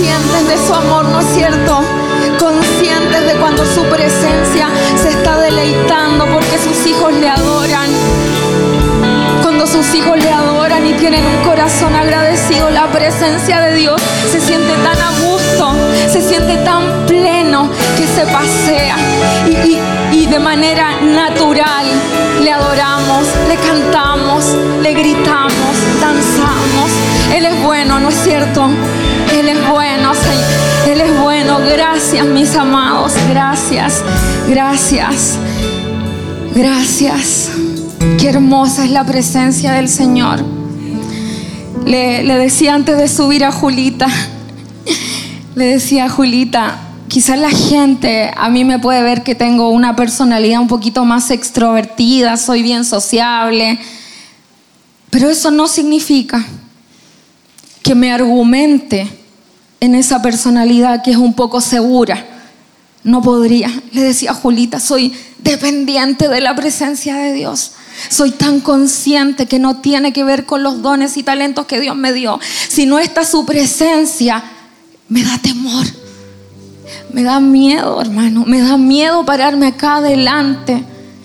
conscientes de su amor, ¿no es cierto? Conscientes de cuando su presencia se está deleitando porque sus hijos le adoran. Cuando sus hijos le adoran y tienen un corazón agradecido, la presencia de Dios se siente tan a gusto, se siente tan pleno que se pasea y, y de manera natural le adoramos, le cantamos, le gritamos, danzamos. Él es bueno, ¿no es cierto? Él es bueno. Él es bueno. Gracias, mis amados. Gracias, gracias, gracias. Qué hermosa es la presencia del Señor. Le, decía antes de subir a Julita, le decía a Julita, quizás la gente a mí me puede ver que tengo una personalidad un poquito más extrovertida, soy bien sociable, pero eso no significa que me argumente en esa personalidad que es un poco segura. No podría. Le decía a Julita, soy dependiente de la presencia de Dios. Soy tan consciente que no tiene que ver con los dones y talentos que Dios me dio. Si no está su presencia, me da temor. Me da miedo, hermano. Me da miedo pararme acá adelante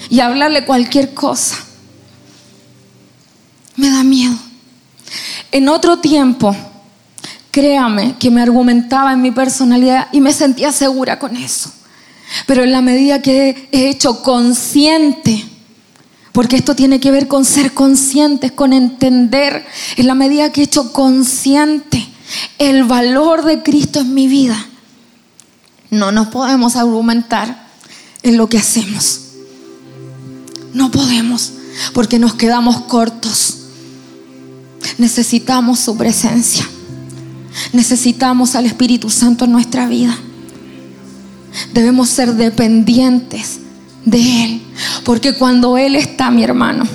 y hablarle cualquier cosa. Me da miedo. En otro tiempo, créame que me argumentaba en mi personalidad y me sentía segura con eso. Pero en la medida que he hecho consciente, porque esto tiene que ver con ser conscientes, con entender, en la medida que he hecho consciente el valor de Cristo en mi vida, no nos podemos argumentar en lo que hacemos. No podemos, porque nos quedamos cortos. Necesitamos su presencia. Necesitamos al Espíritu Santo en nuestra vida. Debemos ser dependientes de Él. Porque cuando Él está, mi hermano,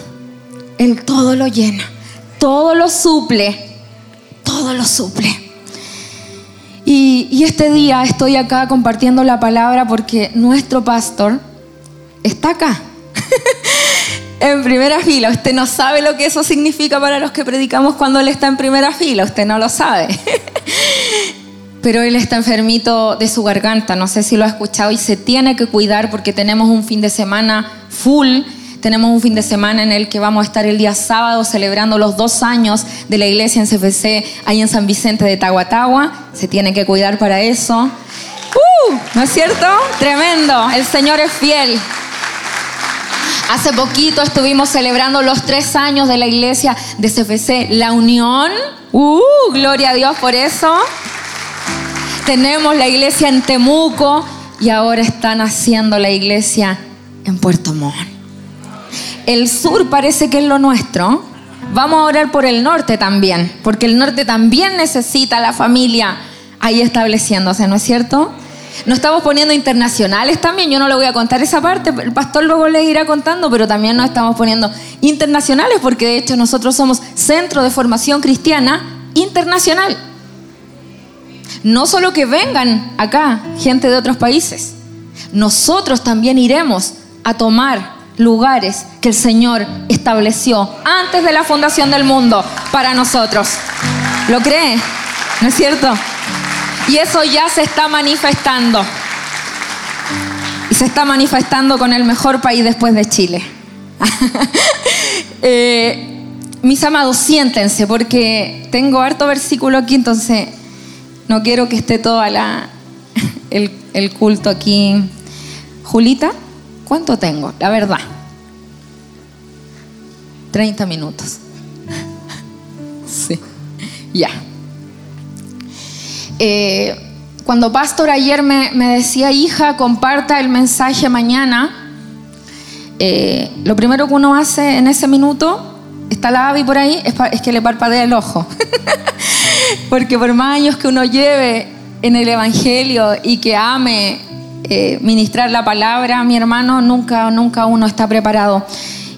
Él todo lo llena, todo lo suple, todo lo suple. Y, este día estoy acá compartiendo la palabra porque nuestro pastor está acá. en primera fila. Usted no sabe lo que eso significa para los que predicamos cuando Él está en primera fila. Usted no lo sabe. Pero Él está enfermito de su garganta. No sé si lo ha escuchado y se tiene que cuidar porque tenemos un fin de semana full. Tenemos un fin de semana en el que vamos a estar el día sábado celebrando los dos años de la iglesia en CFC ahí en San Vicente de Tahuatahua. Se tiene que cuidar para eso. ¡Uh! ¿No es cierto? Tremendo. El Señor es fiel. Hace poquito estuvimos celebrando los tres años de la iglesia de CFC La Unión. ¡Uh! Gloria a Dios por eso. Tenemos la iglesia en Temuco y ahora están haciendo la iglesia en Puerto Montt. El sur parece que es lo nuestro. Vamos a orar por el norte también, porque el norte también necesita la familia ahí estableciéndose, ¿no es cierto? Nos estamos poniendo internacionales también, yo no le voy a contar esa parte, el pastor luego les irá contando, pero también nos estamos poniendo internacionales porque de hecho nosotros somos Centro de Formación Cristiana Internacional. No solo que vengan acá gente de otros países, nosotros también iremos a tomar lugares que el Señor estableció antes de la fundación del mundo para nosotros. ¿Lo cree? ¿No es cierto? Y eso ya se está manifestando. Y se está manifestando con el mejor país después de Chile. eh, mis amados, siéntense porque tengo harto versículo aquí, entonces no quiero que esté todo el, el culto aquí. Julita, ¿cuánto tengo? La verdad. 30 minutos. Sí, ya. Eh, cuando Pastor ayer me, me, decía, hija, comparta el mensaje mañana, eh, lo primero que uno hace en ese minuto, está la Avi por ahí, es, es que le parpadea el ojo. Porque por más años que uno lleve en el Evangelio y que ame eh, ministrar la palabra, mi hermano, nunca, nunca uno está preparado.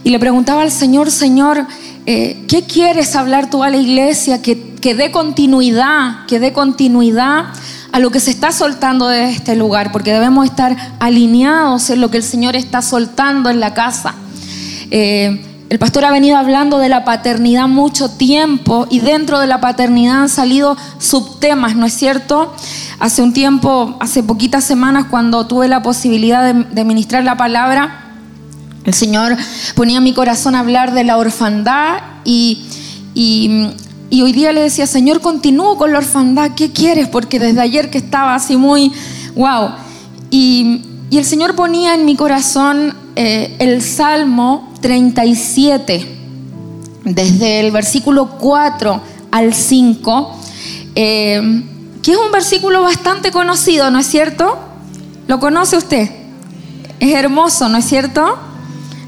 Y le preguntaba al Señor, Señor, eh, ¿qué quieres hablar tú a la iglesia? Que, que dé continuidad, que dé continuidad a lo que se está soltando de este lugar, porque debemos estar alineados en lo que el Señor está soltando en la casa. Eh, el pastor ha venido hablando de la paternidad mucho tiempo y dentro de la paternidad han salido subtemas, ¿no es cierto? Hace un tiempo, hace poquitas semanas, cuando tuve la posibilidad de, ministrar la palabra, el Señor ponía mi corazón a hablar de la orfandad y, hoy día le decía, Señor, continúo con la orfandad, ¿qué quieres? Porque desde ayer que estaba así muy, wow. Y, el Señor ponía en mi corazón eh, el Salmo 37, desde el versículo 4 al 5, eh, que es un versículo bastante conocido, ¿no es cierto? ¿Lo conoce usted? Es hermoso, ¿no es cierto?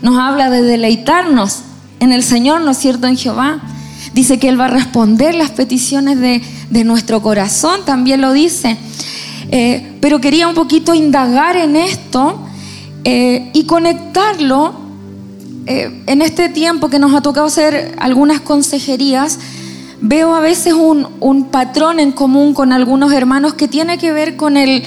Nos habla de deleitarnos en el Señor, ¿no es cierto? En Jehová. Dice que Él va a responder las peticiones de, nuestro corazón, también lo dice. Eh, pero quería un poquito indagar en esto eh, y conectarlo eh, en este tiempo que nos ha tocado hacer algunas consejerías, veo a veces un, patrón en común con algunos hermanos que tiene que ver con el,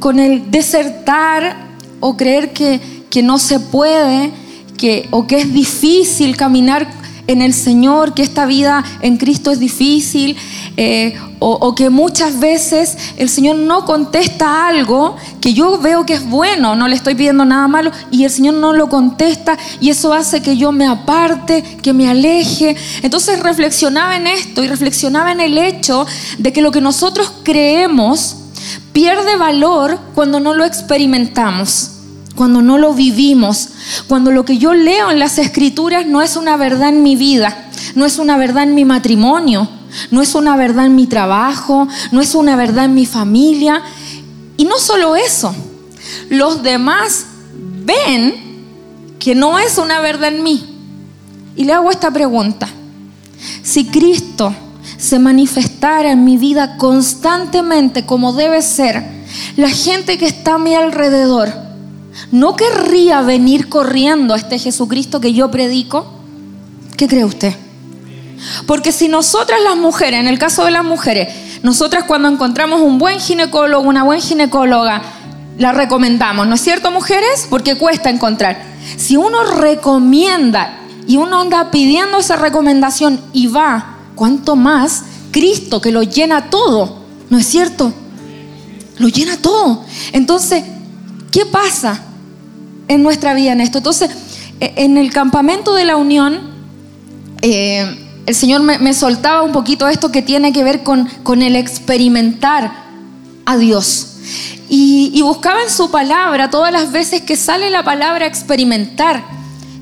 con el desertar o creer que, que no se puede que, o que es difícil caminar en el Señor, que esta vida en Cristo es difícil, eh, o, que muchas veces el Señor no contesta algo que yo veo que es bueno, no le estoy pidiendo nada malo, y el Señor no lo contesta, y eso hace que yo me aparte, que me aleje. Entonces reflexionaba en esto y reflexionaba en el hecho de que lo que nosotros creemos pierde valor cuando no lo experimentamos cuando no lo vivimos, cuando lo que yo leo en las escrituras no es una verdad en mi vida, no es una verdad en mi matrimonio, no es una verdad en mi trabajo, no es una verdad en mi familia. Y no solo eso, los demás ven que no es una verdad en mí. Y le hago esta pregunta. Si Cristo se manifestara en mi vida constantemente como debe ser, la gente que está a mi alrededor, ¿no querría venir corriendo a este Jesucristo que yo predico? ¿Qué cree usted? Porque si nosotras las mujeres, en el caso de las mujeres, nosotras cuando encontramos un buen ginecólogo, una buena ginecóloga, la recomendamos, ¿no es cierto, mujeres? Porque cuesta encontrar. Si uno recomienda y uno anda pidiendo esa recomendación y va, ¿cuánto más Cristo que lo llena todo? ¿No es cierto? Lo llena todo. Entonces, ¿qué pasa? En nuestra vida en esto. Entonces, e, en el campamento de la unión, eh, el Señor me, soltaba un poquito esto que tiene que ver con, con el experimentar a Dios. Y, y, buscaba en su palabra todas las veces que sale la palabra experimentar,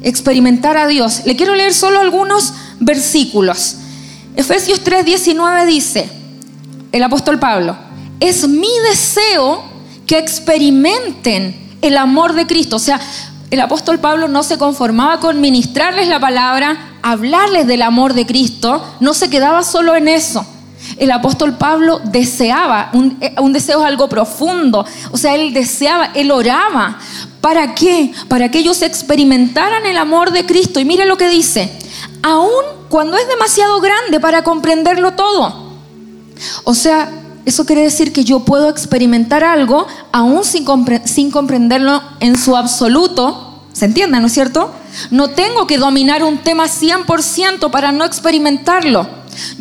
experimentar a Dios. Le quiero leer solo algunos versículos. Efesios 3:19 dice, el apóstol Pablo, es mi deseo que experimenten el amor de Cristo. O sea, el apóstol Pablo no se conformaba con ministrarles la palabra, hablarles del amor de Cristo, no se quedaba solo en eso. El apóstol Pablo deseaba, un, eh, deseo es algo profundo, o sea, él deseaba, él oraba. ¿Para qué? Para que ellos experimentaran el amor de Cristo. Y mire lo que dice, aun cuando es demasiado grande para comprenderlo todo. O sea, eso quiere decir que yo puedo experimentar algo aún sin, comprenderlo en su absoluto. ¿Se entiende, no es cierto? No tengo que dominar un tema 100% para no experimentarlo.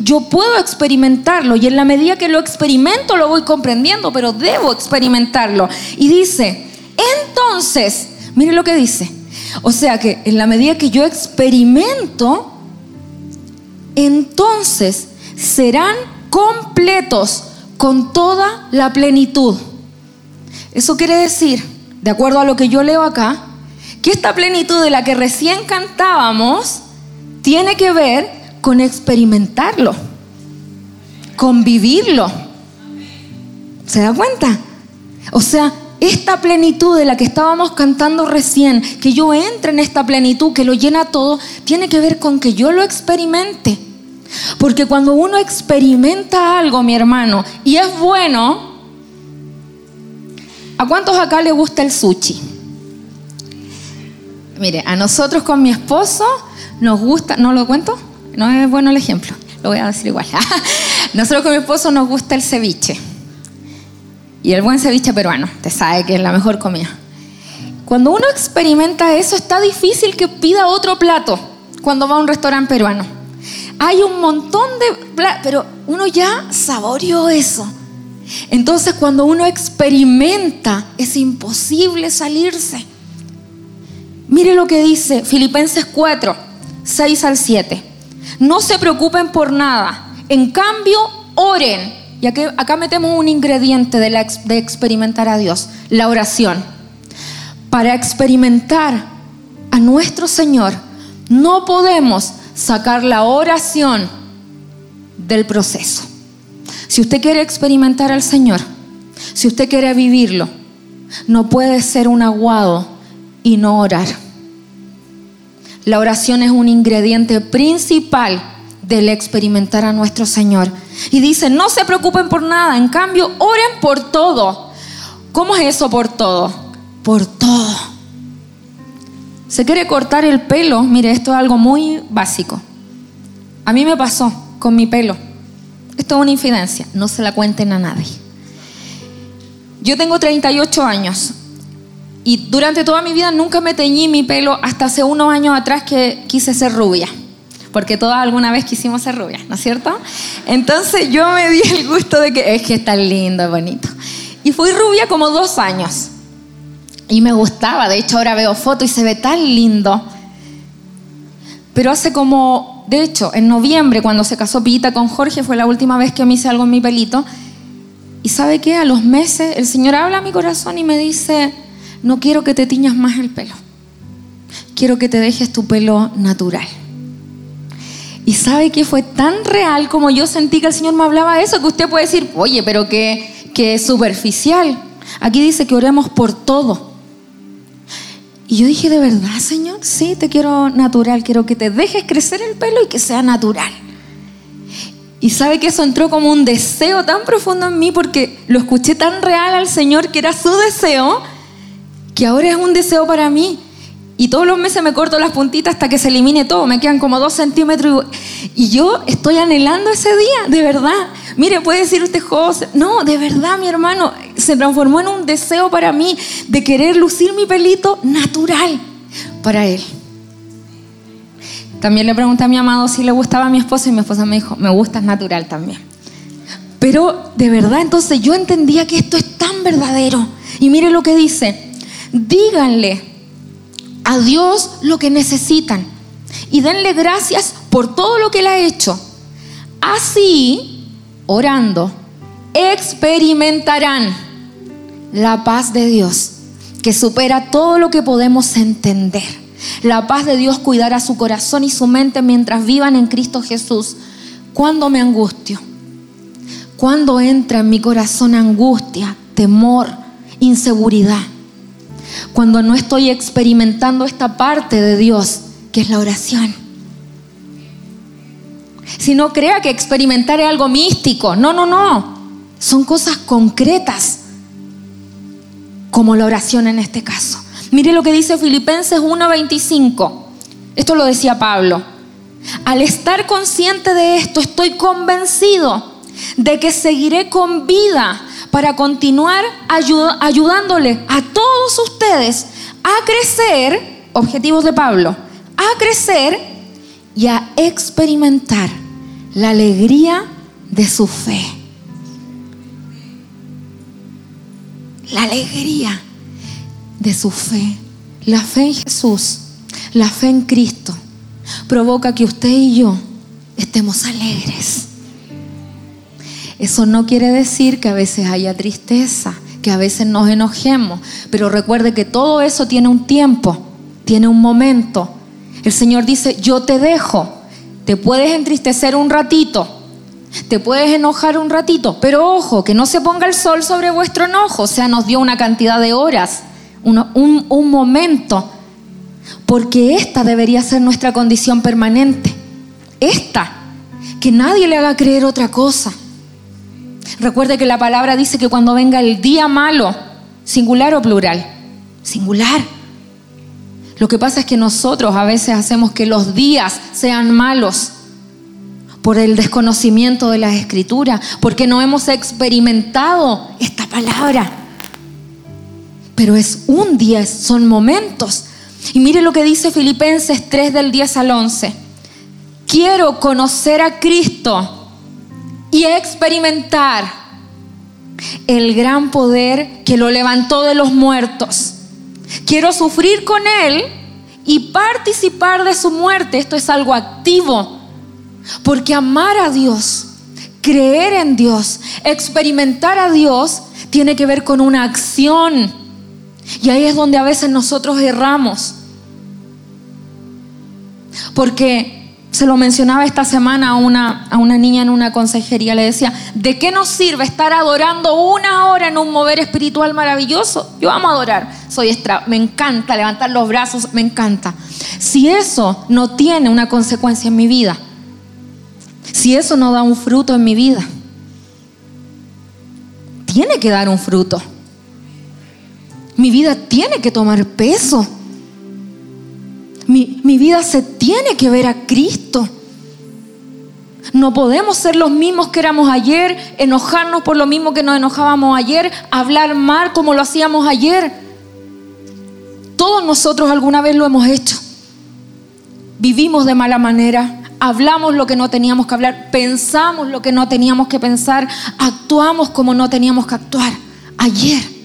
Yo puedo experimentarlo y en la medida que lo experimento lo voy comprendiendo, pero debo experimentarlo. Y dice, entonces, mire lo que dice. O sea que en la medida que yo experimento, entonces serán completos con toda la plenitud. Eso quiere decir, de acuerdo a lo que yo leo acá, que esta plenitud de la que recién cantábamos tiene que ver con experimentarlo, con vivirlo. ¿Se da cuenta? O sea, esta plenitud de la que estábamos cantando recién, que yo entre en esta plenitud que lo llena todo, tiene que ver con que yo lo experimente. Porque cuando uno experimenta algo, mi hermano, y es bueno, ¿a cuántos acá le gusta el sushi? Mire, a nosotros con mi esposo nos gusta, ¿no lo cuento? No es bueno el ejemplo, lo voy a decir igual. nosotros con mi esposo nos gusta el ceviche. Y el buen ceviche peruano, te sabe que es la mejor comida. Cuando uno experimenta eso, está difícil que pida otro plato. cuando va a un restaurante peruano. Hay un montón de... Pero uno ya saboreó eso. Entonces cuando uno experimenta es imposible salirse. Mire lo que dice Filipenses 4, 6 al 7. No se preocupen por nada. En cambio, oren. Y aquí, acá metemos un ingrediente de, de experimentar a Dios, la oración. Para experimentar a nuestro Señor, no podemos sacar la oración del proceso. Si usted quiere experimentar al Señor, si usted quiere vivirlo, no puede ser un aguado y no orar. La oración es un ingrediente principal del experimentar a nuestro Señor. Y dice, no se preocupen por nada, en cambio, oren por todo. ¿Cómo es eso por todo? Por todo. Se quiere cortar el pelo, mire, esto es algo muy básico. A mí me pasó con mi pelo. Esto es una infidencia, no se la cuenten a nadie. Yo tengo 38 años. Y durante toda mi vida nunca me teñí mi pelo hasta hace unos años atrás que quise ser rubia. Porque todas alguna vez quisimos ser rubia, ¿no es cierto? Entonces yo me di el gusto de que es que está lindo, bonito. Y fui rubia como dos años. Y me gustaba, de hecho ahora veo fotos y se ve tan lindo. Pero hace como, de hecho, en noviembre cuando se casó Pita con Jorge fue la última vez que me hice algo en mi pelito. Y sabe qué, a los meses el Señor habla a mi corazón y me dice, no quiero que te tiñas más el pelo. Quiero que te dejes tu pelo natural. Y sabe que fue tan real como yo sentí que el Señor me hablaba eso, que usted puede decir, oye, pero que, que superficial. Aquí dice que oremos por todo. Y yo dije, ¿de verdad, Señor? Sí, te quiero natural, quiero que te dejes crecer el pelo y que sea natural. Y sabe que eso entró como un deseo tan profundo en mí porque lo escuché tan real al Señor que era su deseo que ahora es un deseo para mí. Y todos los meses me corto las puntitas hasta que se elimine todo. Me quedan como dos centímetros. Y yo estoy anhelando ese día, de verdad. Mire, puede decir usted, José. No, de verdad, mi hermano. Se transformó en un deseo para mí de querer lucir mi pelito natural para él. También le pregunté a mi amado si le gustaba a mi esposa y mi esposa me dijo, me gustas natural también. Pero de verdad, entonces yo entendía que esto es tan verdadero. Y mire lo que dice díganle a Dios lo que necesitan y denle gracias por todo lo que Él ha hecho. Así, orando, experimentarán la paz de Dios que supera todo lo que podemos entender. La paz de Dios cuidará su corazón y su mente mientras vivan en Cristo Jesús. Cuando me angustio, cuando entra en mi corazón angustia, temor, inseguridad, cuando no estoy experimentando esta parte de Dios, que es la oración. Si no crea que experimentar es algo místico, no, no, no. Son cosas concretas, como la oración en este caso. Mire lo que dice Filipenses 1:25. Esto lo decía Pablo. Al estar consciente de esto, estoy convencido de que seguiré con vida para continuar ayudándole a todos ustedes a crecer, objetivos de Pablo, a crecer y a experimentar la alegría de su fe. La alegría de su fe. La fe en Jesús, la fe en Cristo, provoca que usted y yo estemos alegres. Eso no quiere decir que a veces haya tristeza, que a veces nos enojemos, pero recuerde que todo eso tiene un tiempo, tiene un momento. El Señor dice, yo te dejo, te puedes entristecer un ratito, te puedes enojar un ratito, pero ojo, que no se ponga el sol sobre vuestro enojo, o sea, nos dio una cantidad de horas, un, un momento, porque esta debería ser nuestra condición permanente, esta, que nadie le haga creer otra cosa. Recuerde que la palabra dice que cuando venga el día malo, singular o plural, singular. Lo que pasa es que nosotros a veces hacemos que los días sean malos por el desconocimiento de las escrituras, porque no hemos experimentado esta palabra. Pero es un día, son momentos. Y mire lo que dice Filipenses 3 del 10 al 11. Quiero conocer a Cristo y experimentar el gran poder que lo levantó de los muertos. Quiero sufrir con Él y participar de su muerte. Esto es algo activo. Porque amar a Dios, creer en Dios, experimentar a Dios, tiene que ver con una acción. Y ahí es donde a veces nosotros erramos. Porque se lo mencionaba esta semana a una, a una niña en una consejería, le decía, ¿de qué nos sirve estar adorando una hora en un mover espiritual maravilloso? Yo amo adorar, soy extra, me encanta levantar los brazos, me encanta. Si eso no tiene una consecuencia en mi vida, si eso no da un fruto en mi vida, tiene que dar un fruto. Mi vida tiene que tomar peso. Mi, vida se tiene que ver a Cristo. No podemos ser los mismos que éramos ayer, enojarnos por lo mismo que nos enojábamos ayer, hablar mal como lo hacíamos ayer. Todos nosotros alguna vez lo hemos hecho. Vivimos de mala manera, hablamos lo que no teníamos que hablar, pensamos lo que no teníamos que pensar, actuamos como no teníamos que actuar ayer.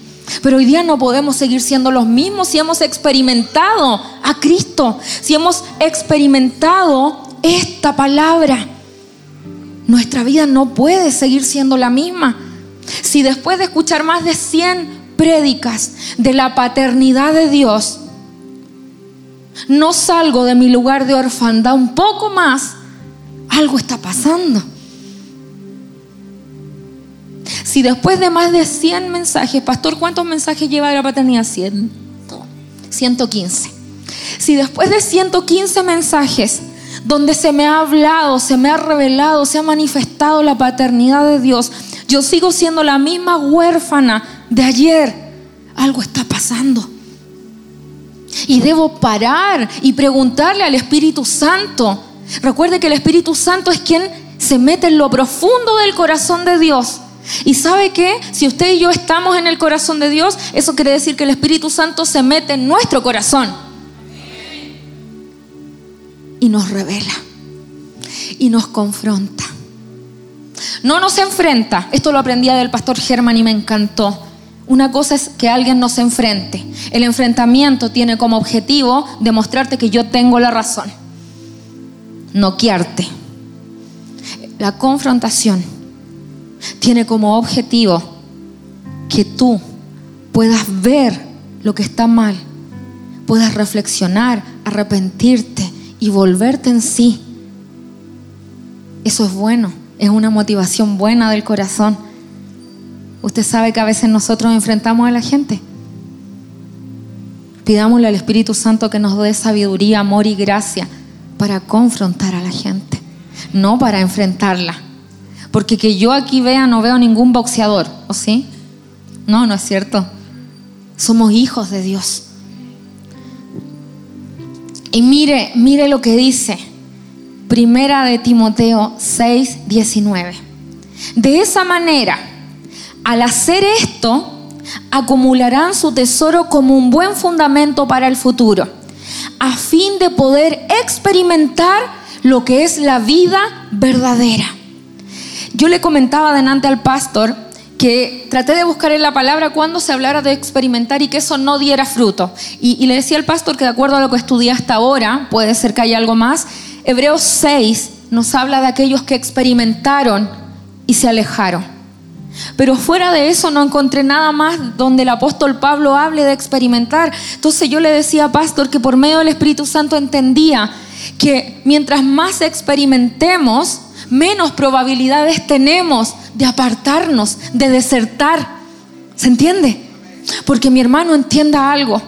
Pero hoy día no podemos seguir siendo los mismos si hemos experimentado a Cristo, si hemos experimentado esta palabra. Nuestra vida no puede seguir siendo la misma. Si después de escuchar más de 100 prédicas de la paternidad de Dios, no salgo de mi lugar de orfandad un poco más, algo está pasando. Si después de más de 100 mensajes, pastor, ¿cuántos mensajes lleva de la paternidad? 100, 115. Si después de 115 mensajes, donde se me ha hablado, se me ha revelado, se ha manifestado la paternidad de Dios, yo sigo siendo la misma huérfana de ayer, algo está pasando. Y debo parar y preguntarle al Espíritu Santo. Recuerde que el Espíritu Santo es quien se mete en lo profundo del corazón de Dios y sabe que si usted y yo estamos en el corazón de Dios, eso quiere decir que el Espíritu Santo se mete en nuestro corazón y nos revela y nos confronta. No nos enfrenta. Esto lo aprendía del pastor Germán y me encantó. Una cosa es que alguien nos enfrente. El enfrentamiento tiene como objetivo demostrarte que yo tengo la razón. Noquearte. La confrontación tiene como objetivo que tú puedas ver lo que está mal, puedas reflexionar, arrepentirte y volverte en sí. Eso es bueno, es una motivación buena del corazón. Usted sabe que a veces nosotros enfrentamos a la gente. Pidámosle al Espíritu Santo que nos dé sabiduría, amor y gracia para confrontar a la gente, no para enfrentarla. Porque que yo aquí vea no veo ningún boxeador, ¿o sí? No, no es cierto. Somos hijos de Dios. Y mire, mire lo que dice Primera de Timoteo 6, 19. De esa manera, al hacer esto, acumularán su tesoro como un buen fundamento para el futuro, a fin de poder experimentar lo que es la vida verdadera. Yo le comentaba delante al pastor que traté de buscar en la palabra cuando se hablara de experimentar y que eso no diera fruto. Y, le decía al pastor que de acuerdo a lo que estudié hasta ahora, puede ser que haya algo más, Hebreos 6 nos habla de aquellos que experimentaron y se alejaron. Pero fuera de eso no encontré nada más donde el apóstol Pablo hable de experimentar. Entonces yo le decía a pastor que por medio del Espíritu Santo entendía que mientras más experimentemos, menos probabilidades tenemos de apartarnos, de desertar. ¿Se entiende? Porque mi hermano entienda algo.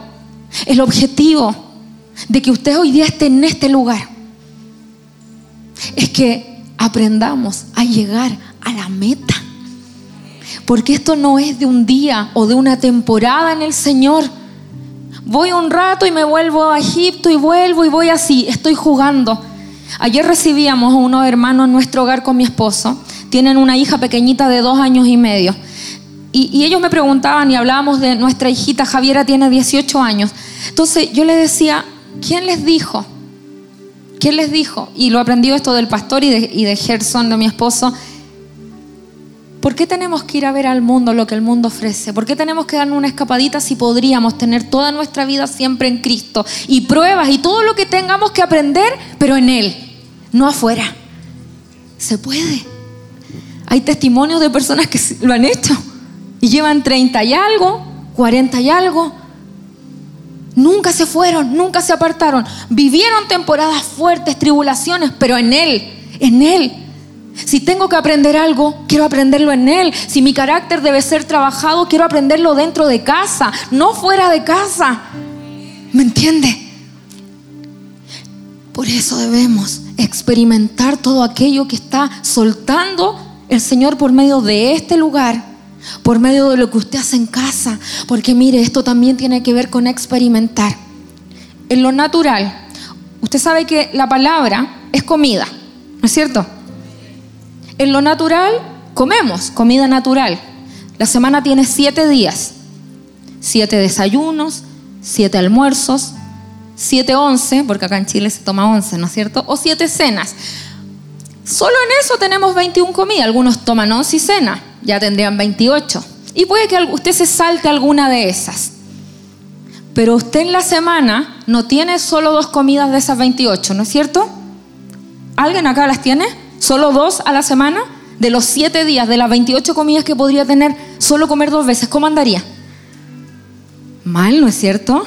El objetivo de que usted hoy día esté en este lugar es que aprendamos a llegar a la meta. Porque esto no es de un día o de una temporada en el Señor. Voy un rato y me vuelvo a Egipto y vuelvo y voy así. Estoy jugando. Ayer recibíamos a unos hermanos en nuestro hogar con mi esposo. Tienen una hija pequeñita de dos años y medio. Y, ellos me preguntaban y hablábamos de nuestra hijita Javiera, tiene 18 años. Entonces yo le decía, ¿quién les dijo? ¿Quién les dijo? Y lo aprendió esto del pastor y de, y de Gerson, de mi esposo. ¿Por qué tenemos que ir a ver al mundo lo que el mundo ofrece? ¿Por qué tenemos que darnos una escapadita si podríamos tener toda nuestra vida siempre en Cristo y pruebas y todo lo que tengamos que aprender, pero en Él, no afuera? Se puede. Hay testimonios de personas que lo han hecho y llevan 30 y algo, 40 y algo, Nunca se fueron, nunca se apartaron. Vivieron temporadas fuertes, tribulaciones, pero en Él, en Él. Si tengo que aprender algo, quiero aprenderlo en Él. Si mi carácter debe ser trabajado, quiero aprenderlo dentro de casa, no fuera de casa. ¿Me entiende? Por eso debemos experimentar todo aquello que está soltando el Señor por medio de este lugar por medio de lo que usted hace en casa. Porque mire, esto también tiene que ver con experimentar. En lo natural, usted sabe que la palabra es comida, ¿no es cierto? En lo natural, comemos comida natural. La semana tiene siete días, siete desayunos, siete almuerzos, siete once, porque acá en Chile se toma once, ¿no es cierto? O siete cenas. Solo en eso tenemos 21 comidas. Algunos toman once y cena ya tendrían 28. Y puede que usted se salte alguna de esas. Pero usted en la semana no tiene solo dos comidas de esas 28, ¿no es cierto? ¿Alguien acá las tiene? ¿Solo dos a la semana? De los siete días, de las 28 comidas que podría tener, solo comer dos veces, ¿cómo andaría? Mal, ¿no es cierto?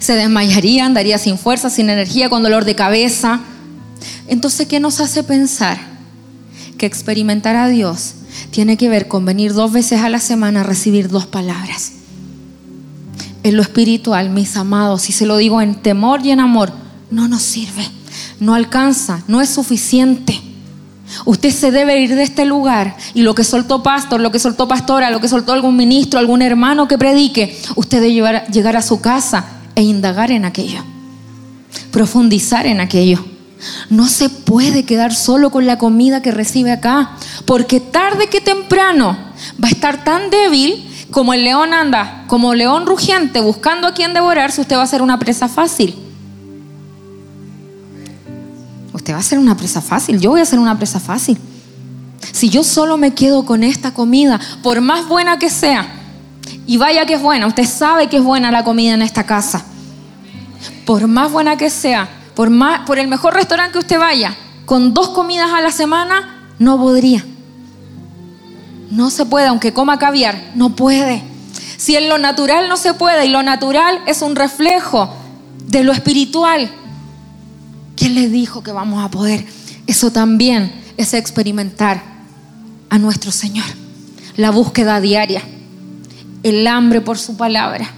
Se desmayaría, andaría sin fuerza, sin energía, con dolor de cabeza. Entonces, ¿qué nos hace pensar? Que experimentar a Dios tiene que ver con venir dos veces a la semana a recibir dos palabras. En lo espiritual, mis amados, si se lo digo en temor y en amor, no nos sirve, no alcanza, no es suficiente. Usted se debe ir de este lugar y lo que soltó pastor, lo que soltó pastora, lo que soltó algún ministro, algún hermano que predique, usted debe llegar a su casa e indagar en aquello, profundizar en aquello. No se puede quedar solo con la comida que recibe acá, porque tarde que temprano va a estar tan débil como el león anda, como león rugiente buscando a quien devorarse, usted va a ser una presa fácil. Usted va a ser una presa fácil, yo voy a ser una presa fácil. Si yo solo me quedo con esta comida, por más buena que sea, y vaya que es buena, usted sabe que es buena la comida en esta casa, por más buena que sea, por, por el mejor restaurante que usted vaya, con dos comidas a la semana, no podría. No se puede, aunque coma caviar, no puede. Si en lo natural no se puede, y lo natural es un reflejo de lo espiritual, ¿quién le dijo que vamos a poder? Eso también es experimentar a nuestro Señor. La búsqueda diaria, el hambre por su palabra.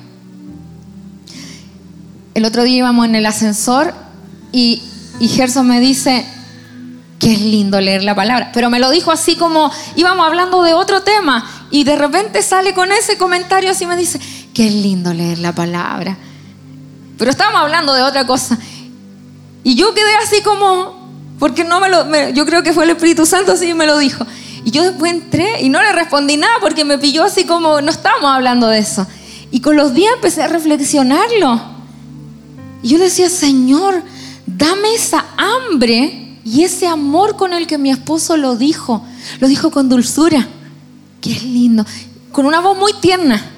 El otro día íbamos en el ascensor y, Gerson me dice, que es lindo leer la palabra. Pero me lo dijo así como íbamos hablando de otro tema y de repente sale con ese comentario así me dice, que es lindo leer la palabra. Pero estábamos hablando de otra cosa. Y yo quedé así como, porque no me lo, yo creo que fue el Espíritu Santo así me lo dijo. Y yo después entré y no le respondí nada porque me pilló así como, no estábamos hablando de eso. Y con los días empecé a reflexionarlo. Y yo decía, Señor, dame esa hambre y ese amor con el que mi esposo lo dijo. Lo dijo con dulzura. Qué lindo. Con una voz muy tierna.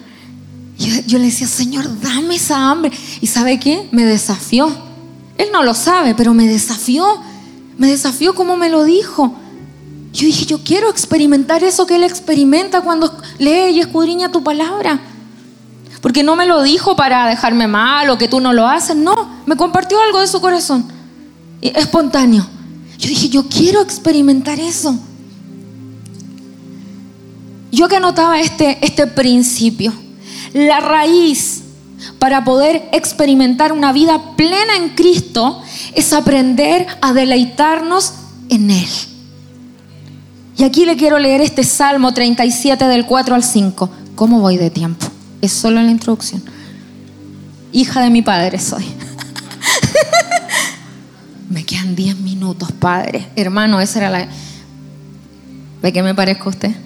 Yo, le decía, Señor, dame esa hambre. ¿Y sabe qué? Me desafió. Él no lo sabe, pero me desafió. Me desafió como me lo dijo. Yo dije, yo quiero experimentar eso que Él experimenta cuando lee y escudriña tu palabra. Porque no me lo dijo para dejarme mal o que tú no lo haces, no, me compartió algo de su corazón, espontáneo. Yo dije, yo quiero experimentar eso. Yo que anotaba este, este principio, la raíz para poder experimentar una vida plena en Cristo es aprender a deleitarnos en Él. Y aquí le quiero leer este Salmo 37 del 4 al 5. ¿Cómo voy de tiempo? Es solo la introducción. Hija de mi padre soy. me quedan 10 minutos, padre. Hermano, esa era la... ¿Ve que me parezco a usted?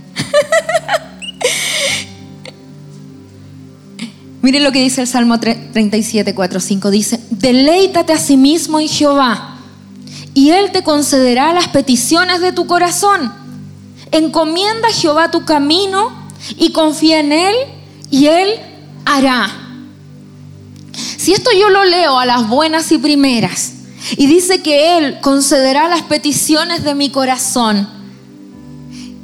Miren lo que dice el Salmo 37, 4, 5. Dice, deleítate a sí mismo en Jehová y Él te concederá las peticiones de tu corazón. Encomienda a Jehová tu camino y confía en Él y Él hará. Si esto yo lo leo a las buenas y primeras y dice que Él concederá las peticiones de mi corazón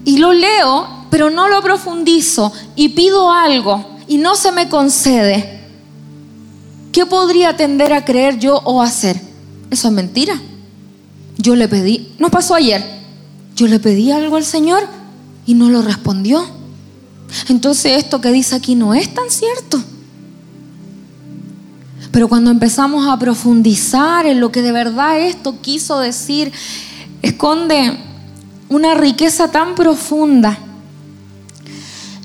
y lo leo pero no lo profundizo y pido algo y no se me concede, ¿qué podría tender a creer yo o hacer? Eso es mentira. Yo le pedí, no pasó ayer, yo le pedí algo al Señor y no lo respondió. Entonces esto que dice aquí no es tan cierto. Pero cuando empezamos a profundizar en lo que de verdad esto quiso decir, esconde una riqueza tan profunda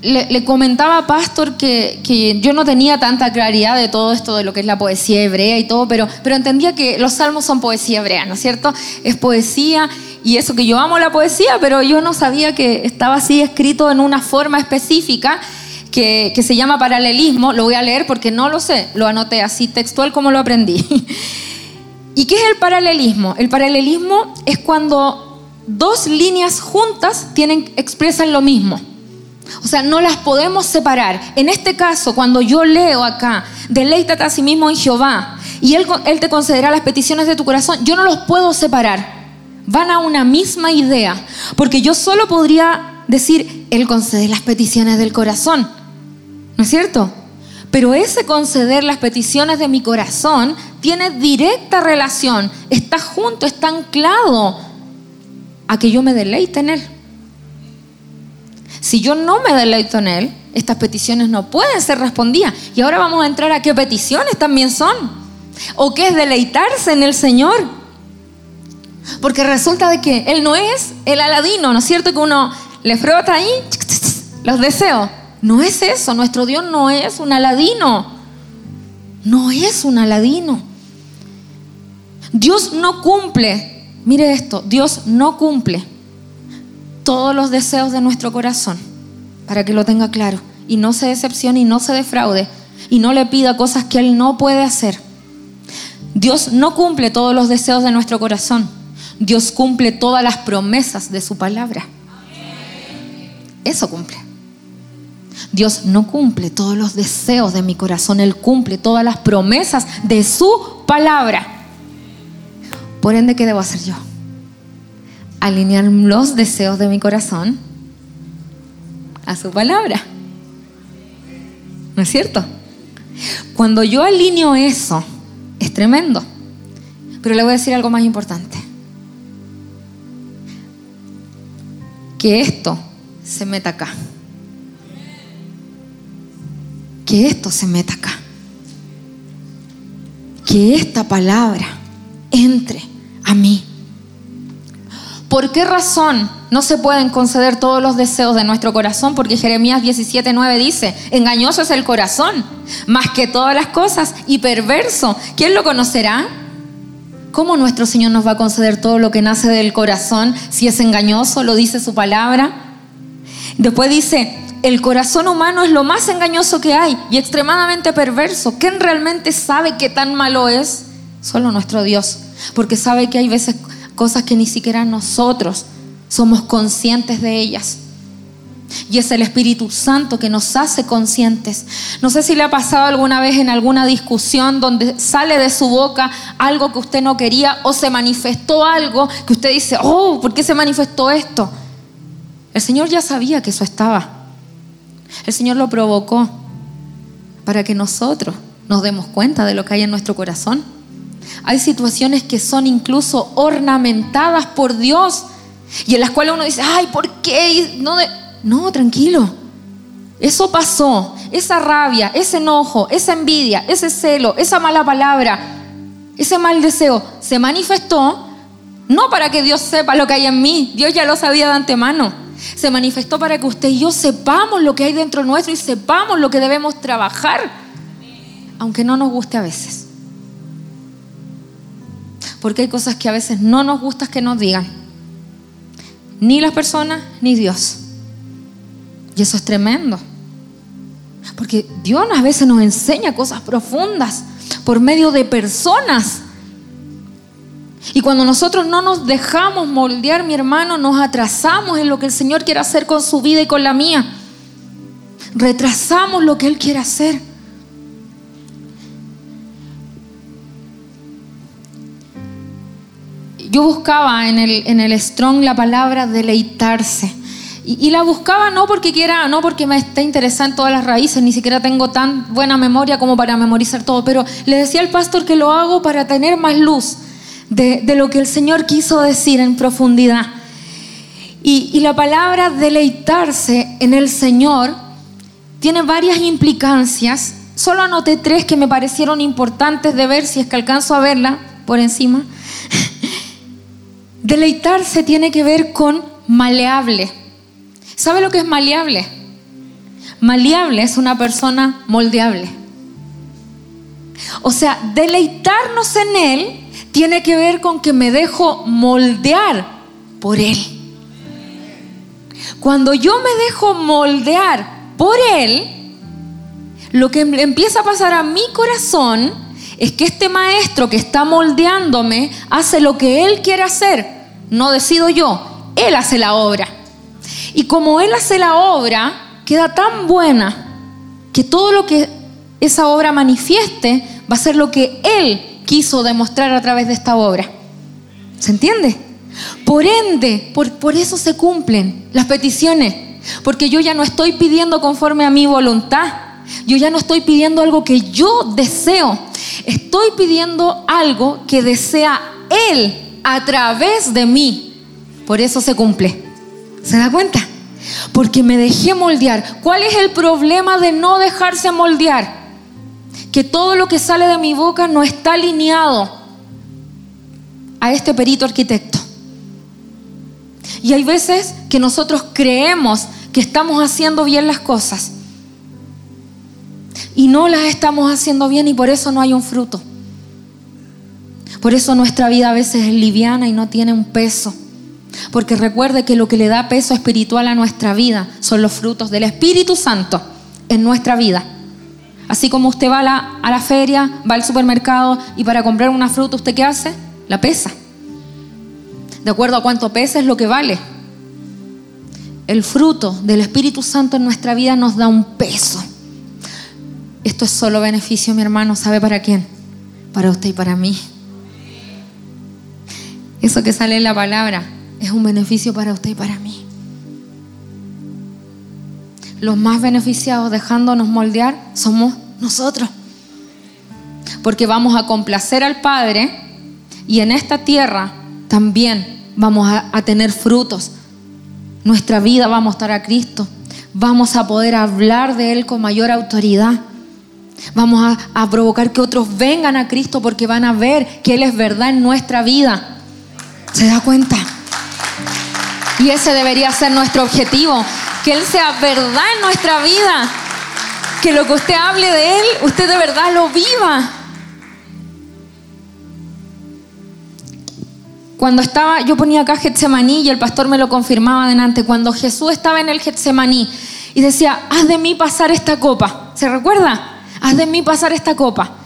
le, comentaba a Pastor que, yo no tenía tanta claridad de todo esto de lo que es la poesía hebrea y todo, pero, entendía que los salmos son poesía hebrea, ¿no es cierto? Es poesía y eso que yo amo la poesía, pero yo no sabía que estaba así escrito en una forma específica que, que se llama paralelismo. Lo voy a leer porque no lo sé, lo anoté así textual como lo aprendí. ¿Y qué es el paralelismo? El paralelismo es cuando dos líneas juntas tienen, expresan lo mismo. O sea, no las podemos separar. En este caso, cuando yo leo acá, deleítate a sí mismo en Jehová y él, él te concederá las peticiones de tu corazón, yo no los puedo separar. Van a una misma idea. Porque yo solo podría decir, Él concede las peticiones del corazón. ¿No es cierto? Pero ese conceder las peticiones de mi corazón tiene directa relación, está junto, está anclado a que yo me deleite en Él. Si yo no me deleito en Él, estas peticiones no pueden ser respondidas. Y ahora vamos a entrar a qué peticiones también son. O qué es deleitarse en el Señor. Porque resulta de que Él no es el aladino, ¿no es cierto? Que uno le frota ahí los deseos. No es eso, nuestro Dios no es un aladino. No es un aladino. Dios no cumple, mire esto, Dios no cumple todos los deseos de nuestro corazón, para que lo tenga claro, y no se decepcione y no se defraude, y no le pida cosas que Él no puede hacer. Dios no cumple todos los deseos de nuestro corazón, Dios cumple todas las promesas de su palabra. Eso cumple. Dios no cumple todos los deseos de mi corazón, Él cumple todas las promesas de su palabra. Por ende, ¿qué debo hacer yo? Alinear los deseos de mi corazón a su palabra. ¿No es cierto? Cuando yo alineo eso, es tremendo. Pero le voy a decir algo más importante. Que esto se meta acá. Que esto se meta acá. Que esta palabra entre a mí. ¿Por qué razón no se pueden conceder todos los deseos de nuestro corazón? Porque Jeremías 17:9 dice, engañoso es el corazón, más que todas las cosas, y perverso. ¿Quién lo conocerá? ¿Cómo nuestro Señor nos va a conceder todo lo que nace del corazón si es engañoso? Lo dice su palabra. Después dice, el corazón humano es lo más engañoso que hay y extremadamente perverso. ¿Quién realmente sabe qué tan malo es? Solo nuestro Dios, porque sabe que hay veces cosas que ni siquiera nosotros somos conscientes de ellas. Y es el Espíritu Santo que nos hace conscientes. No sé si le ha pasado alguna vez en alguna discusión donde sale de su boca algo que usted no quería o se manifestó algo que usted dice, oh, ¿por qué se manifestó esto? El Señor ya sabía que eso estaba. El Señor lo provocó para que nosotros nos demos cuenta de lo que hay en nuestro corazón. Hay situaciones que son incluso ornamentadas por Dios y en las cuales uno dice, ay, ¿por qué? No, tranquilo. Eso pasó, esa rabia, ese enojo, esa envidia, ese celo, esa mala palabra, ese mal deseo, se manifestó no para que Dios sepa lo que hay en mí, Dios ya lo sabía de antemano. Se manifestó para que usted y yo sepamos lo que hay dentro nuestro y sepamos lo que debemos trabajar, aunque no nos guste a veces porque hay cosas que a veces no nos gusta que nos digan. Ni las personas, ni Dios. Y eso es tremendo. Porque Dios a veces nos enseña cosas profundas por medio de personas. Y cuando nosotros no nos dejamos moldear, mi hermano, nos atrasamos en lo que el Señor quiere hacer con su vida y con la mía. Retrasamos lo que Él quiere hacer. Yo buscaba en el, en el Strong la palabra deleitarse. Y, la buscaba no porque quiera, no porque me esté interesada en todas las raíces, ni siquiera tengo tan buena memoria como para memorizar todo, pero le decía al pastor que lo hago para tener más luz de, lo que el Señor quiso decir en profundidad. Y, y la palabra deleitarse en el Señor tiene varias implicancias. Solo anoté tres que me parecieron importantes de ver si es que alcanzo a verla por encima. Deleitarse tiene que ver con maleable. ¿Sabe lo que es maleable? Maleable es una persona moldeable. O sea, deleitarnos en Él tiene que ver con que me dejo moldear por Él. Cuando yo me dejo moldear por Él, lo que empieza a pasar a mi corazón es que este maestro que está moldeándome hace lo que Él quiere hacer. No decido yo, Él hace la obra. Y como Él hace la obra, queda tan buena que todo lo que esa obra manifieste va a ser lo que Él quiso demostrar a través de esta obra. ¿Se entiende? Por ende, por, por eso se cumplen las peticiones, porque yo ya no estoy pidiendo conforme a mi voluntad, yo ya no estoy pidiendo algo que yo deseo, estoy pidiendo algo que desea Él a través de mí. Por eso se cumple. ¿Se da cuenta? Porque me dejé moldear. ¿Cuál es el problema de no dejarse moldear? Que todo lo que sale de mi boca no está alineado a este perito arquitecto. Y hay veces que nosotros creemos que estamos haciendo bien las cosas y no las estamos haciendo bien y por eso no hay un fruto. Por eso nuestra vida a veces es liviana y no tiene un peso. Porque recuerde que lo que le da peso espiritual a nuestra vida son los frutos del Espíritu Santo en nuestra vida. Así como usted va a la, a la feria, va al supermercado y para comprar una fruta, ¿usted qué hace? La pesa. De acuerdo a cuánto pesa es lo que vale. El fruto del Espíritu Santo en nuestra vida nos da un peso. Esto es solo beneficio, mi hermano. ¿Sabe para quién? Para usted y para mí. Eso que sale en la palabra es un beneficio para usted y para mí. Los más beneficiados dejándonos moldear somos nosotros. Porque vamos a complacer al Padre y en esta tierra también vamos a, tener frutos. Nuestra vida va a mostrar a Cristo. Vamos a poder hablar de Él con mayor autoridad. Vamos a, provocar que otros vengan a Cristo porque van a ver que Él es verdad en nuestra vida. ¿Se da cuenta? Y ese debería ser nuestro objetivo, que Él sea verdad en nuestra vida, que lo que usted hable de Él, usted de verdad lo viva. Cuando estaba, yo ponía acá Getsemaní y el pastor me lo confirmaba adelante, cuando Jesús estaba en el Getsemaní y decía, haz de mí pasar esta copa, ¿se recuerda? Haz de mí pasar esta copa.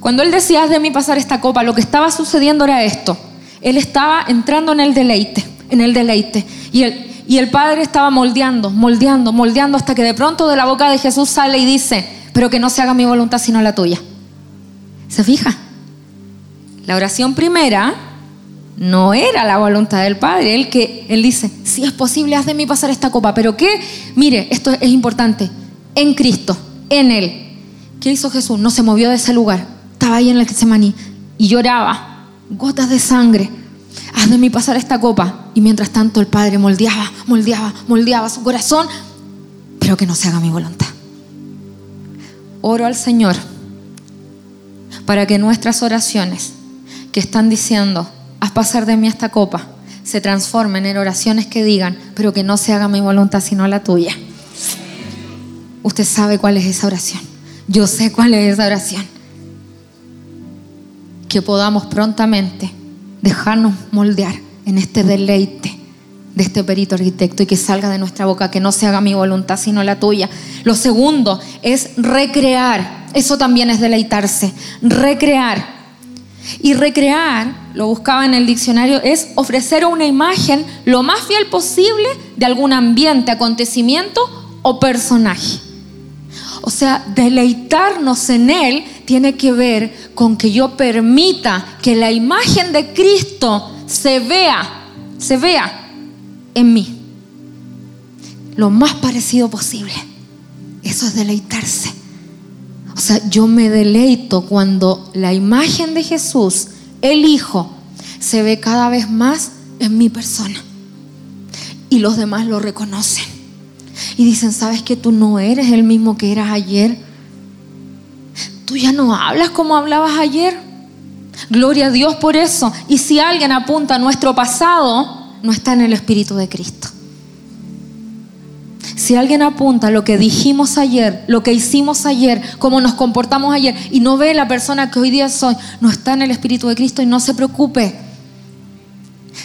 Cuando él decía, haz de mí pasar esta copa, lo que estaba sucediendo era esto. Él estaba entrando en el deleite en el deleite. Y el, Padre estaba moldeando, moldeando, moldeando hasta que de pronto de la boca de Jesús sale y dice, pero que no se haga mi voluntad sino la tuya. ¿Se fija? La oración primera no era la voluntad del Padre. Él, que, él dice, si es posible, haz de mí pasar esta copa. Pero que, mire, esto es importante, en Cristo, en Él. ¿Qué hizo Jesús? No se movió de ese lugar. Estaba ahí en el Getsemaní y lloraba, gotas de sangre haz de mí pasar esta copa. Y mientras tanto el Padre moldeaba, moldeaba, moldeaba su corazón, pero que no se haga mi voluntad. Oro al Señor para que nuestras oraciones que están diciendo, haz pasar de mí esta copa, se transformen en oraciones que digan, pero que no se haga mi voluntad sino la tuya. Usted sabe cuál es esa oración. Yo sé cuál es esa oración. Que podamos prontamente dejarnos moldear en este deleite de este perito arquitecto y que salga de nuestra boca, que no se haga mi voluntad sino la tuya. Lo segundo es recrear. Eso también es deleitarse. Recrear. Y recrear, lo buscaba en el diccionario, es ofrecer una imagen lo más fiel posible de algún ambiente, acontecimiento o personaje. O sea, deleitarnos en Él tiene que ver con que yo permita que la imagen de Cristo se vea, se vea en mí. Lo más parecido posible. Eso es deleitarse. O sea, yo me deleito cuando la imagen de Jesús, el Hijo, se ve cada vez más en mi persona. Y los demás lo reconocen. Y dicen, ¿sabes que tú no eres el mismo que eras ayer? Tú ya no hablas como hablabas ayer. Gloria a Dios por eso. Y si alguien apunta a nuestro pasado, no está en el Espíritu de Cristo. Si alguien apunta lo que dijimos ayer, lo que hicimos ayer, cómo nos comportamos ayer y no ve la persona que hoy día soy, no está en el Espíritu de Cristo y no se preocupe.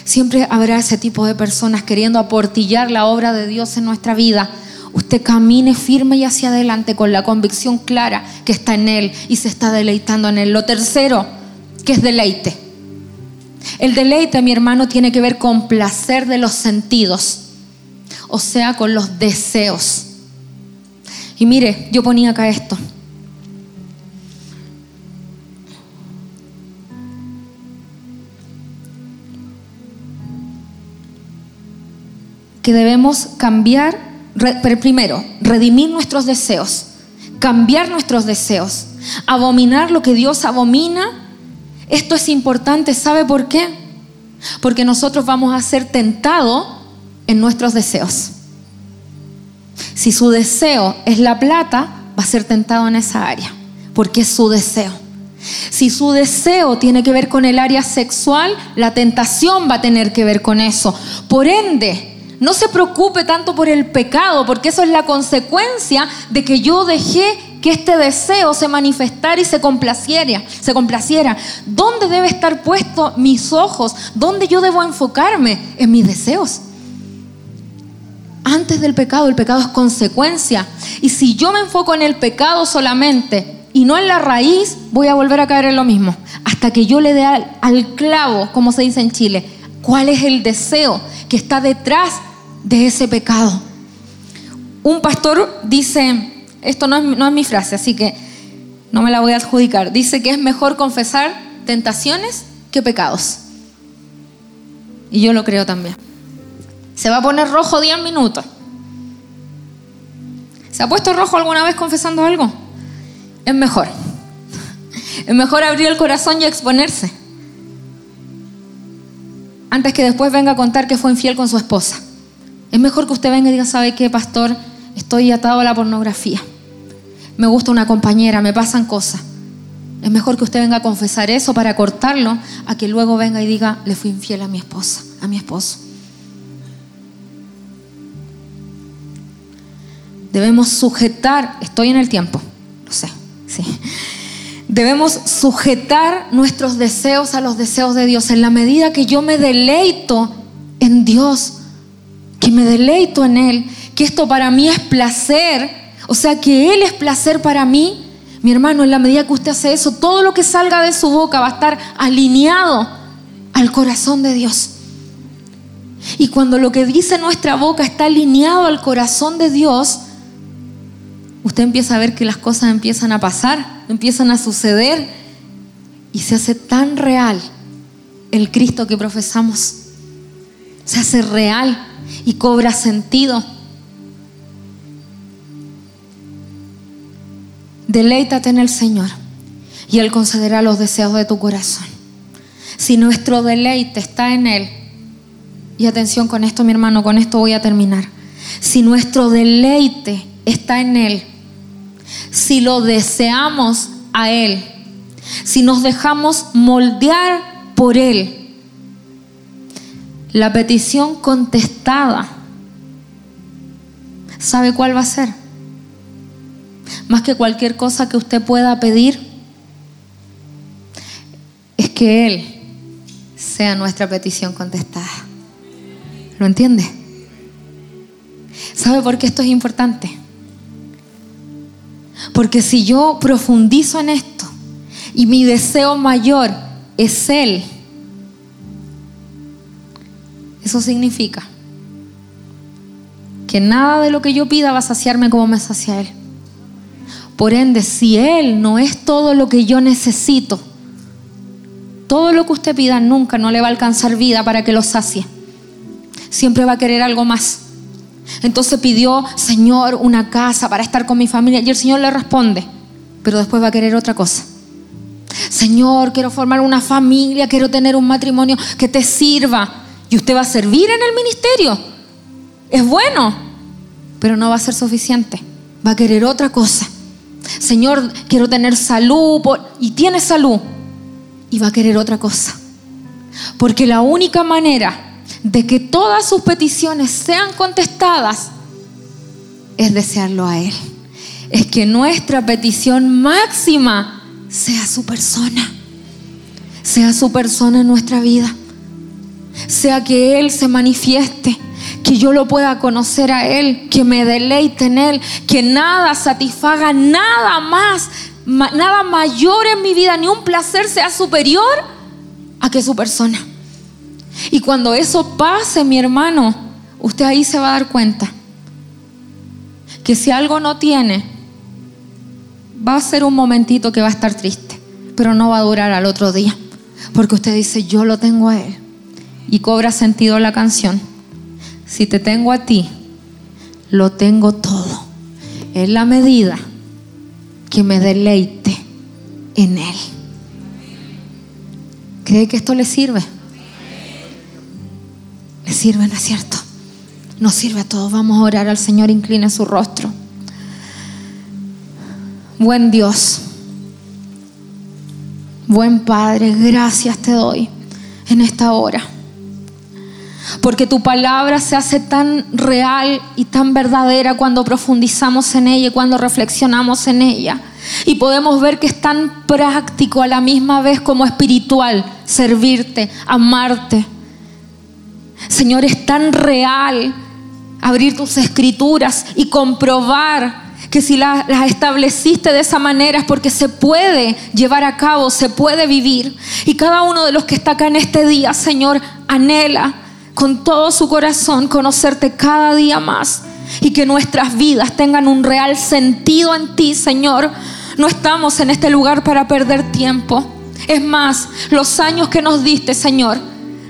Siempre habrá ese tipo de personas queriendo aportillar la obra de Dios en nuestra vida. Usted camine firme y hacia adelante con la convicción clara que está en Él y se está deleitando en Él. Lo tercero, que es deleite. El deleite, mi hermano, tiene que ver con placer de los sentidos o sea, con los deseos. Y mire, yo ponía acá esto. Que debemos cambiar, primero, redimir nuestros deseos, cambiar nuestros deseos, abominar lo que Dios abomina. Esto es importante, ¿sabe por qué? Porque nosotros vamos a ser tentados en nuestros deseos. Si su deseo es la plata, va a ser tentado en esa área, porque es su deseo. Si su deseo tiene que ver con el área sexual, la tentación va a tener que ver con eso. Por ende, no se preocupe tanto por el pecado, porque eso es la consecuencia de que yo dejé que este deseo se manifestara y se complaciera, se complaciera. ¿Dónde debe estar puesto mis ojos? ¿Dónde yo debo enfocarme? En mis deseos antes del pecado, el pecado es consecuencia. Y si yo me enfoco en el pecado solamente y no en la raíz, voy a volver a caer en lo mismo. Hasta que yo le dé al, clavo, como se dice en Chile, cuál es el deseo que está detrás de ese pecado. Un pastor dice, esto no es, no es mi frase, así que no me la voy a adjudicar, dice que es mejor confesar tentaciones que pecados. Y yo lo creo también. Se va a poner rojo 10 minutos. ¿Se ha puesto rojo alguna vez confesando algo? Es mejor. Es mejor abrir el corazón y exponerse. Antes que después venga a contar que fue infiel con su esposa. Es mejor que usted venga y diga, ¿sabe qué, pastor? Estoy atado a la pornografía. Me gusta una compañera, me pasan cosas. Es mejor que usted venga a confesar eso para cortarlo a que luego venga y diga, le fui infiel a mi esposa, a mi esposo. Debemos sujetar, estoy en el tiempo, lo sé, sí. Debemos sujetar nuestros deseos a los deseos de Dios. En la medida que yo me deleito en Dios, que me deleito en Él, que esto para mí es placer, o sea, que Él es placer para mí, mi hermano, en la medida que usted hace eso, todo lo que salga de su boca va a estar alineado al corazón de Dios. Y cuando lo que dice nuestra boca está alineado al corazón de Dios, usted empieza a ver que las cosas empiezan a pasar, empiezan a suceder y se hace tan real el Cristo que profesamos. Se hace real y cobra sentido. Deleítate en el Señor y Él concederá los deseos de tu corazón. Si nuestro deleite está en Él, y atención con esto mi hermano, con esto voy a terminar. Si nuestro deleite está en Él, si lo deseamos a Él, si nos dejamos moldear por Él. La petición contestada, ¿sabe cuál va a ser? Más que cualquier cosa que usted pueda pedir, es que Él sea nuestra petición contestada. ¿Lo entiende? ¿Sabe por qué esto es importante? Porque si yo profundizo en esto y mi deseo mayor es Él, eso significa que nada de lo que yo pida va a saciarme como me sacia Él. Por ende, si Él no es todo lo que yo necesito, todo lo que usted pida nunca no le va a alcanzar vida para que lo sacie. Siempre va a querer algo más. Entonces pidió, Señor, una casa para estar con mi familia. Y el Señor le responde, pero después va a querer otra cosa. Señor, quiero formar una familia, quiero tener un matrimonio que te sirva. Y usted va a servir en el ministerio. Es bueno, pero no va a ser suficiente. Va a querer otra cosa. Señor, quiero tener salud. Y tiene salud. Y va a querer otra cosa. Porque la única manera de que todas sus peticiones sean contestadas es desearlo a Él. Es que nuestra petición máxima sea su persona. Sea su persona en nuestra vida sea que Él se manifieste, que yo lo pueda conocer a Él, que me deleite en Él, que nada satisfaga, nada más, nada mayor en mi vida, ni un placer sea superior a que su persona. Y cuando eso pase, mi hermano, usted ahí se va a dar cuenta que si algo no tiene, va a ser un momentito que va a estar triste, pero no va a durar al otro día, porque usted dice, yo lo tengo a Él y cobra sentido la canción. Si te tengo a ti, lo tengo todo. Es la medida que me deleite en Él. ¿Cree que esto le sirve? Le sirve, ¿no es cierto? Nos sirve a todos. Vamos a orar al Señor, inclina su rostro. Buen Dios, buen Padre, gracias te doy en esta hora porque tu palabra se hace tan real y tan verdadera cuando profundizamos en ella y cuando reflexionamos en ella. Y podemos ver que es tan práctico a la misma vez como espiritual servirte, amarte. Señor, es tan real abrir tus escrituras y comprobar que si las, estableciste de esa manera es porque se puede llevar a cabo, se puede vivir. Y cada uno de los que está acá en este día, Señor, anhela con todo su corazón conocerte cada día más y que nuestras vidas tengan un real sentido en ti, Señor. No estamos en este lugar para perder tiempo. Es más, los años que nos diste, Señor,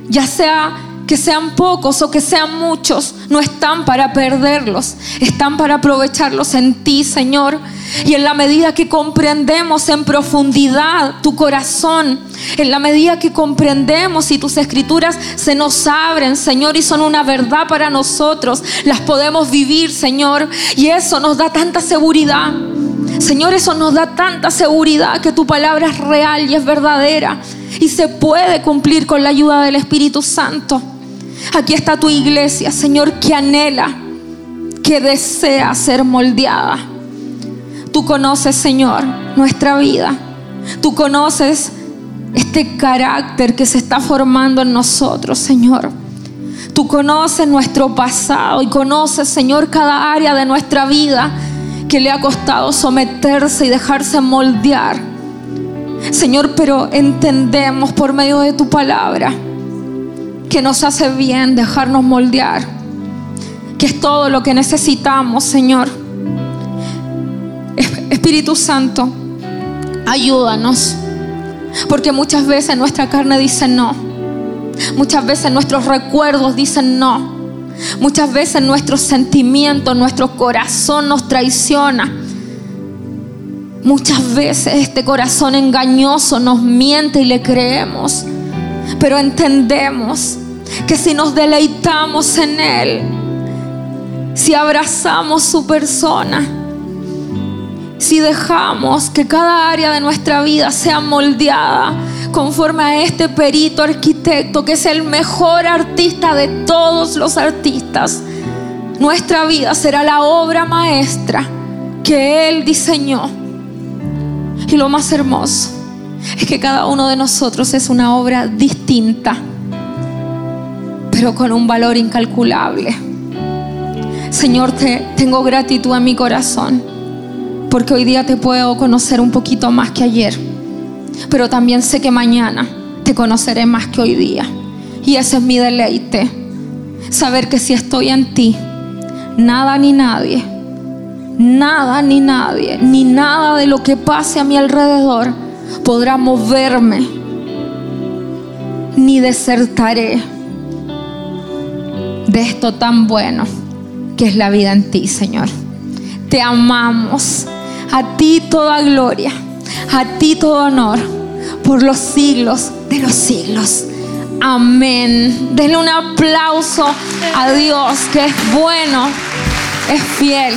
ya sea que sean pocos o que sean muchos, no están para perderlos, están para aprovecharlos en ti, Señor. Y en la medida que comprendemos en profundidad tu corazón, en la medida que comprendemos y tus escrituras se nos abren, Señor, y son una verdad para nosotros, las podemos vivir, Señor. Y eso nos da tanta seguridad. Señor, eso nos da tanta seguridad que tu palabra es real y es verdadera y se puede cumplir con la ayuda del Espíritu Santo. Aquí está tu iglesia, Señor, que anhela, que desea ser moldeada. Tú conoces, Señor, nuestra vida. Tú conoces este carácter que se está formando en nosotros, Señor. Tú conoces nuestro pasado y conoces, Señor, cada área de nuestra vida que le ha costado someterse y dejarse moldear. Señor, pero entendemos por medio de tu palabra que nos hace bien dejarnos moldear, que es todo lo que necesitamos, Señor. Espíritu Santo, ayúdanos, porque muchas veces nuestra carne dice no, muchas veces nuestros recuerdos dicen no, muchas veces nuestros sentimientos, nuestro corazón nos traiciona. Muchas veces este corazón engañoso nos miente y le creemos, pero entendemos que si nos deleitamos en Él, si abrazamos su persona, si dejamos que cada área de nuestra vida sea moldeada conforme a este perito arquitecto que es el mejor artista de todos los artistas, nuestra vida será la obra maestra que Él diseñó. Y lo más hermoso es que cada uno de nosotros es una obra distinta con un valor incalculable. Señor, te, tengo gratitud en mi corazón, porque hoy día te puedo conocer un poquito más que ayer, pero también sé que mañana te conoceré más que hoy día. Y ese es mi deleite, saber que si estoy en ti, nada ni nadie, nada ni nadie, ni nada de lo que pase a mi alrededor podrá moverme, ni desertaré de esto tan bueno que es la vida en ti, Señor. Te amamos. A ti toda gloria, a ti todo honor por los siglos de los siglos. Amén. Denle un aplauso a Dios que es bueno, es fiel,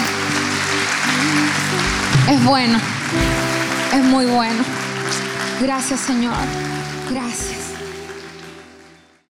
es bueno, es muy bueno. Gracias Señor. Gracias.